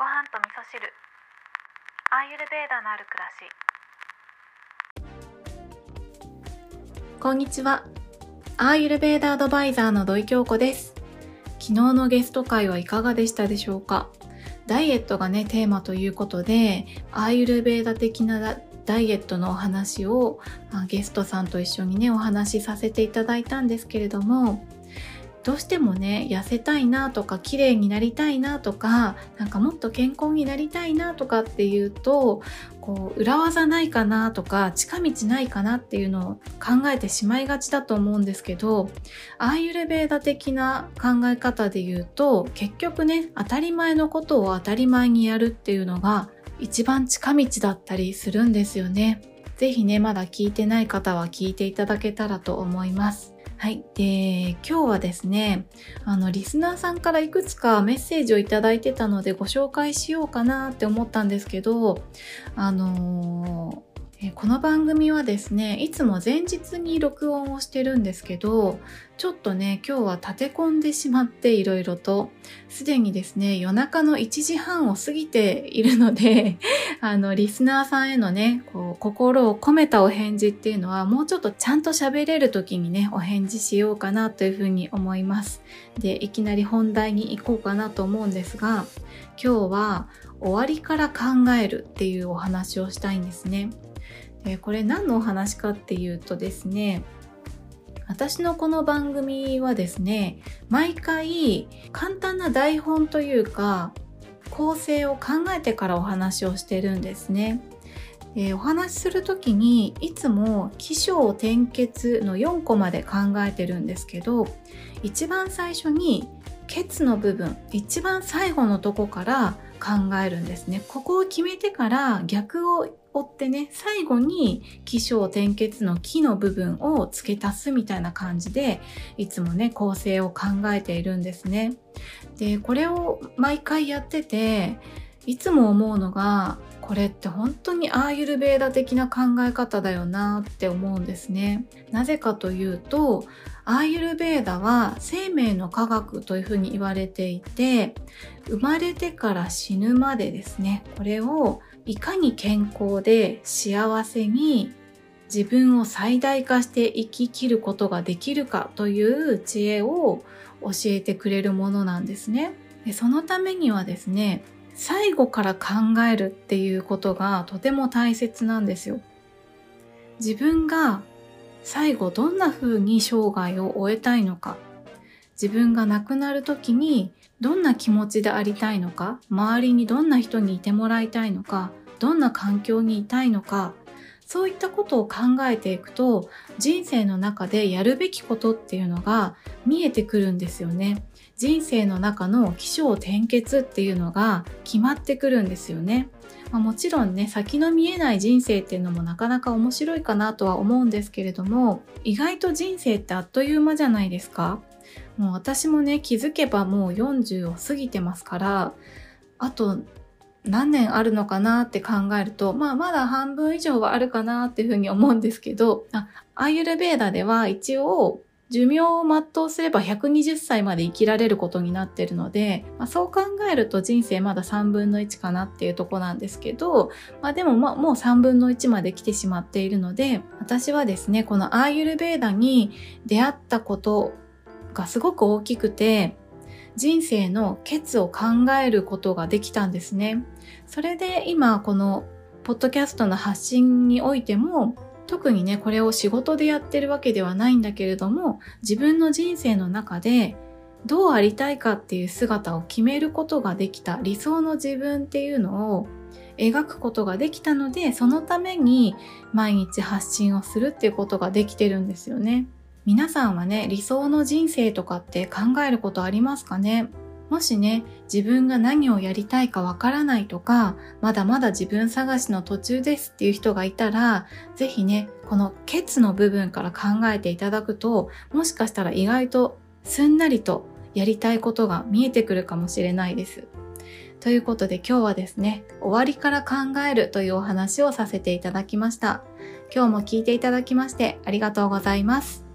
ご飯と味噌汁アーユルベーダのある暮らしこんにちは。アーユルベーダアドバイザーの土井京子です。昨日のゲスト会はいかがでしたでしょうか？ダイエットがね、テーマということで、アーユルベーダ的なダイエットのお話を、まあゲストさんと一緒にね、お話しさせていただいたんですけれども、どうしてもね、痩せたいなとか、綺麗になりたいなとか、なんかもっと健康になりたいなとかっていうと、こう、裏技ないかなとか、近道ないかなっていうのを考えてしまいがちだと思うんですけど、アーユルベーダ的な考え方で言うと、結局ね、当たり前のことを当たり前にやるっていうのが、一番近道だったりするんですよね。ぜひね、まだ聞いてない方は聞いていただけたらと思います。はい。で、今日はですね、あの、リスナーさんからいくつかメッセージをいただいてたのでご紹介しようかなって思ったんですけど、あのーこの番組はですね、いつも前日に録音をしてるんですけど、ちょっとね、今日は立て込んでしまっていろいろと、すでにですね、夜中の1時半を過ぎているので、あの、リスナーさんへのね、こう、心を込めたお返事っていうのは、もうちょっとちゃんと喋れる時にね、お返事しようかなというふうに思います。で、いきなり本題に行こうかなと思うんですが、今日は終わりから考えるっていうお話をしたいんですね。でこれ何のお話かっていうとですね、私のこの番組はですね、毎回簡単な台本というか、構成を考えてからお話をしてるんですね。でお話しする時にいつも起承転結の4個まで考えてるんですけど一番最初にケツの部分一番最後のとこから考えるんですねここを決めてから逆を追ってね最後に起承転結の木の部分を付け足すみたいな感じでいつもね構成を考えているんですね。でこれを毎回やってていつも思うのがこれって本当にアーユルベーダ的な考え方だよなって思うんですね。なぜかというと、アーユルベーダは生命の科学というふうに言われていて、生まれてから死ぬまでですね、これをいかに健康で幸せに自分を最大化して生き切ることができるかという知恵を教えてくれるものなんですね。でそのためにはですね、最後から考えるっていうことがとても大切なんですよ。自分が最後どんな風に生涯を終えたいのか、自分が亡くなる時にどんな気持ちでありたいのか、周りにどんな人にいてもらいたいのか、どんな環境にいたいのか、そういったことを考えていくと人生の中でやるべきことっていうのが見えてくるんですよね。人生の中の起承転結っていうのが決まってくるんですよね。まあ、もちろんね、先の見えない人生っていうのもなかなか面白いかなとは思うんですけれども、意外と人生ってあっという間じゃないですかもう私もね、気づけばもう40を過ぎてますから、あと何年あるのかなって考えると、まあまだ半分以上はあるかなっていうふうに思うんですけど、あアーユルベーダでは一応寿命を全うすれば120歳まで生きられることになっているので、まあ、そう考えると人生まだ3分の1かなっていうとこなんですけど、まあでもまあもう3分の1まで来てしまっているので、私はですね、このアーユルベーダに出会ったことがすごく大きくて、人生のケツを考えることができたんですね。それで今このポッドキャストの発信においても特にねこれを仕事でやってるわけではないんだけれども自分の人生の中でどうありたいかっていう姿を決めることができた理想の自分っていうのを描くことができたのでそのために毎日発信をするっていうことができてるんですよね。皆さんはね、理想の人生とかって考えることありますかね？もしね、自分が何をやりたいかわからないとか、まだまだ自分探しの途中ですっていう人がいたら、ぜひね、このケツの部分から考えていただくと、もしかしたら意外とすんなりとやりたいことが見えてくるかもしれないです。ということで今日はですね、終わりから考えるというお話をさせていただきました。今日も聞いていただきましてありがとうございます。